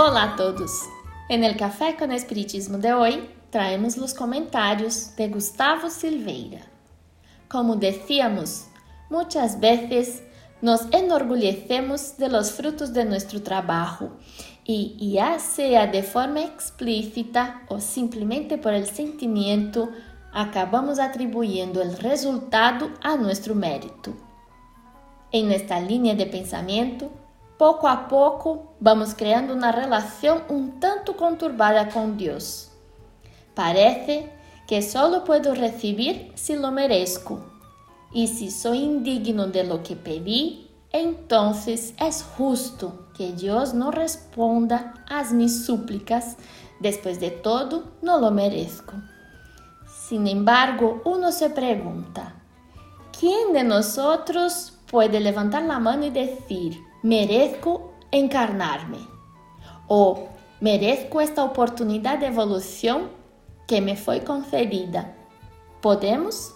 Hola a todos. En el Café con Espiritismo de hoy traemos los comentarios de Gustavo Silveira. Como decíamos, muchas veces nos enorgullecemos de los frutos de nuestro trabajo y ya sea de forma explícita o simplemente por el sentimiento, acabamos atribuyendo el resultado a nuestro mérito. En esta línea de pensamiento, pouco a pouco vamos criando uma relação um tanto conturbada com Deus. Parece que solo puedo receber se lo merezco. E se sou indigno de lo que pedí, entonces es justo que Deus não responda às minhas súplicas. Después de todo, não lo merezco. Sin embargo, uno se pregunta, ¿quién de nosotros puede levantar la mano y decir, merezco encarnar-me? O merezco esta oportunidade de evolução que me foi concedida? Podemos?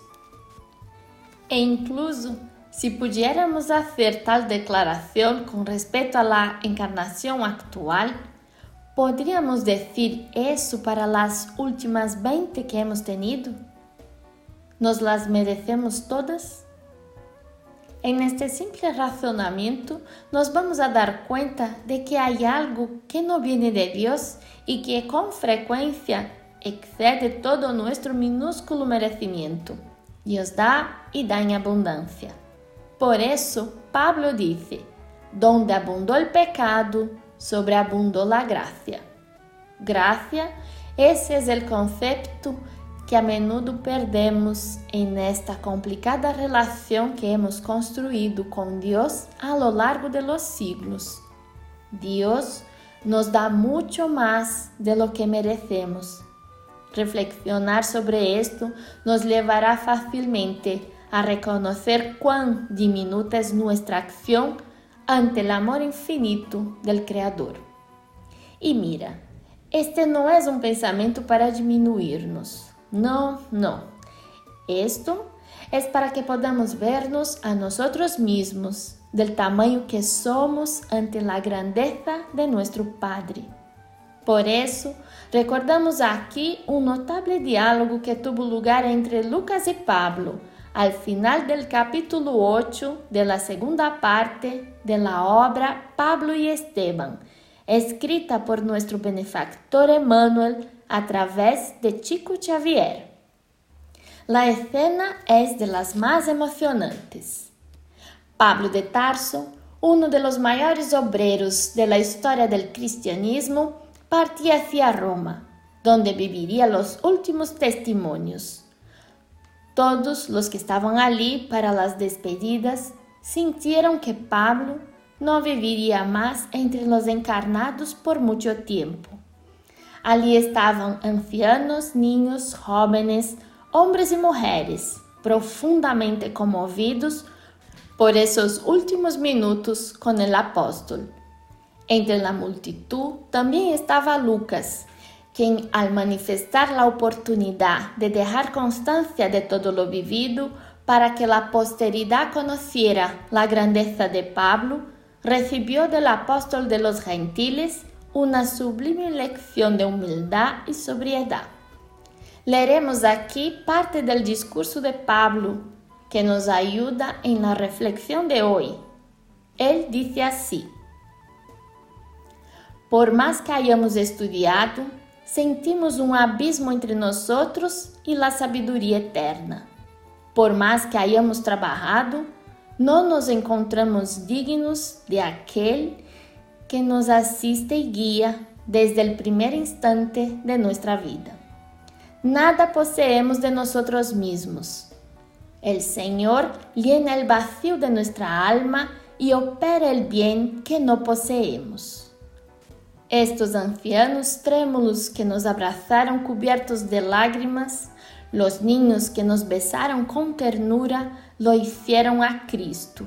E incluso, se pudiéramos fazer tal declaração com respeito à encarnação atual, ¿podríamos decir isso para as últimas 20 que hemos tenido? ¿Nos las merecemos todas? En este simple razonamiento nos vamos a dar cuenta de que hay algo que no viene de Dios y que con frecuencia excede todo nuestro minúsculo merecimiento. Dios da y da en abundancia. Por eso Pablo dice, donde abundó el pecado, sobreabundó la gracia. Gracia, ese es el concepto que a menudo perdemos em esta complicada relação que hemos construído com Deus a lo largo de los siglos. Deus nos dá muito mais de lo que merecemos. Reflexionar sobre esto nos levará facilmente a reconocer cuán diminuta es nuestra acción ante el amor infinito del Creador. E mira, este não é um pensamento para diminuir-nos. No, no. Esto es para que podamos vernos a nosotros mismos del tamaño que somos ante la grandeza de nuestro Padre. Por eso, recordamos aquí un notable diálogo que tuvo lugar entre Lucas y Pablo al final del capítulo 8 de la segunda parte de la obra Pablo y Esteban, escrita por nuestro benefactor Emmanuel a través de Chico Xavier. La escena es de las más emocionantes. Pablo de Tarso, uno de los mayores obreros de la historia del cristianismo, partía hacia Roma, donde viviría los últimos testimonios. Todos los que estaban allí para las despedidas sintieron que Pablo no viviría más entre los encarnados por mucho tiempo. Ali estavam ancianos, niños, jóvenes, homens e mulheres, profundamente comovidos por esses últimos minutos com o apóstolo. Entre a multitud também estava Lucas, quem, al manifestar a oportunidade de deixar constância de todo lo vivido para que a posteridade conociera a grandeza de Pablo, recibió del apóstol de los gentiles una sublime lección de humildad y sobriedad. Leeremos aquí parte del discurso de Pablo que nos ayuda en la reflexión de hoy. Él dice así, por más que hayamos estudiado, sentimos un abismo entre nosotros y la sabiduría eterna. Por más que hayamos trabajado, no nos encontramos dignos de aquel que nos asiste y guía desde el primer instante de nuestra vida. Nada poseemos de nosotros mismos. El Señor llena el vacío de nuestra alma y opera el bien que no poseemos. Estos ancianos trémulos que nos abrazaron cubiertos de lágrimas, los niños que nos besaron con ternura, lo hicieron a Cristo.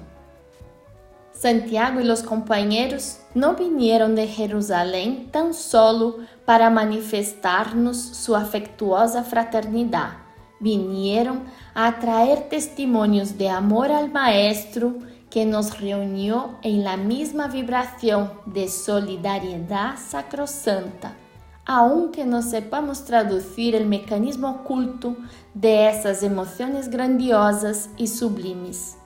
Santiago e os companheiros não vieram de Jerusalém tão solo para manifestar-nos sua afectuosa fraternidade. Vieram a trazer testemunhos de amor ao Maestro que nos reunió en la misma vibración de solidariedad sacrosanta, aunque no sepamos traducir el mecanismo oculto de esas emociones grandiosas y sublimes.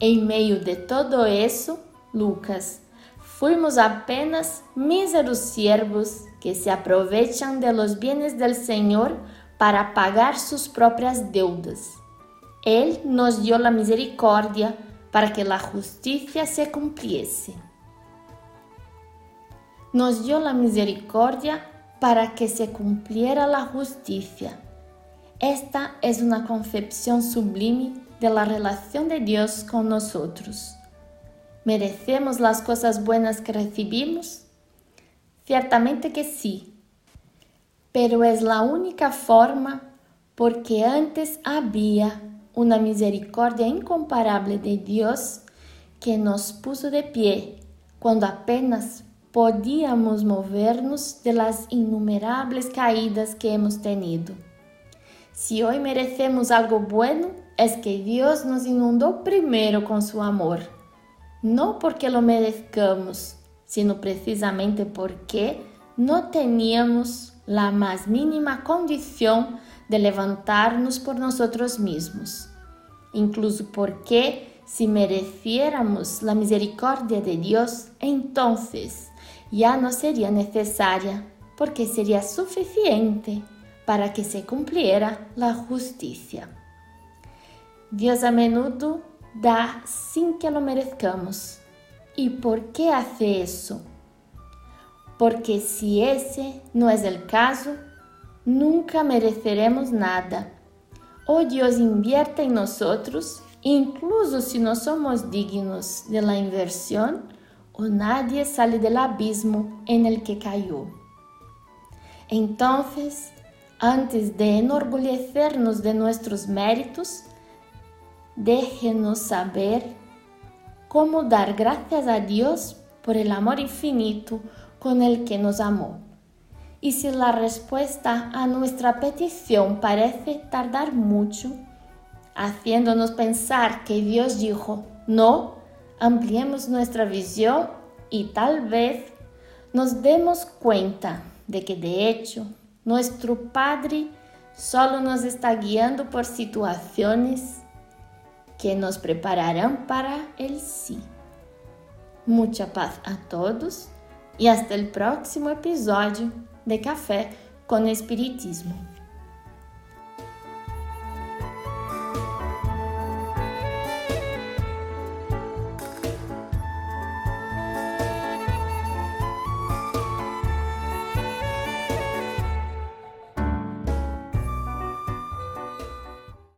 En meio de todo eso, Lucas, fuimos apenas míseros siervos que se aprovechan de los bienes del Señor para pagar sus propias deudas. Él nos dio la misericordia para que la justicia se cumpliese. Nos dio la misericordia para que se cumpliera la justicia. Esta es una concepción sublime de la relación de Dios con nosotros. ¿Merecemos las cosas buenas que recibimos? Ciertamente que sí, pero es la única forma porque antes había una misericordia incomparable de Dios que nos puso de pie cuando apenas podíamos movernos de las innumerables caídas que hemos tenido. Si hoy merecemos algo bueno, es que Dios nos inundó primero con su amor, no porque lo merezcamos, sino precisamente porque no teníamos la más mínima condición de levantarnos por nosotros mismos, incluso porque si mereciéramos la misericordia de Dios, entonces ya no sería necesaria, porque sería suficiente para que se cumpliera la justicia. Dios a menudo da sin que lo merezcamos. ¿Y por qué hace eso? Porque si ese no es el caso, nunca mereceremos nada. O Dios invierte en nosotros, incluso si no somos dignos de la inversión, o nadie sale del abismo en el que cayó. Entonces, antes de enorgullecernos de nuestros méritos, déjenos saber cómo dar gracias a Dios por el amor infinito con el que nos amó. Y si la respuesta a nuestra petición parece tardar mucho, haciéndonos pensar que Dios dijo, no, ampliemos nuestra visión y tal vez nos demos cuenta de que de hecho nuestro Padre solo nos está guiando por situaciones que nos prepararán para el sí. Mucha paz a todos e hasta el próximo episódio de Café com Espiritismo.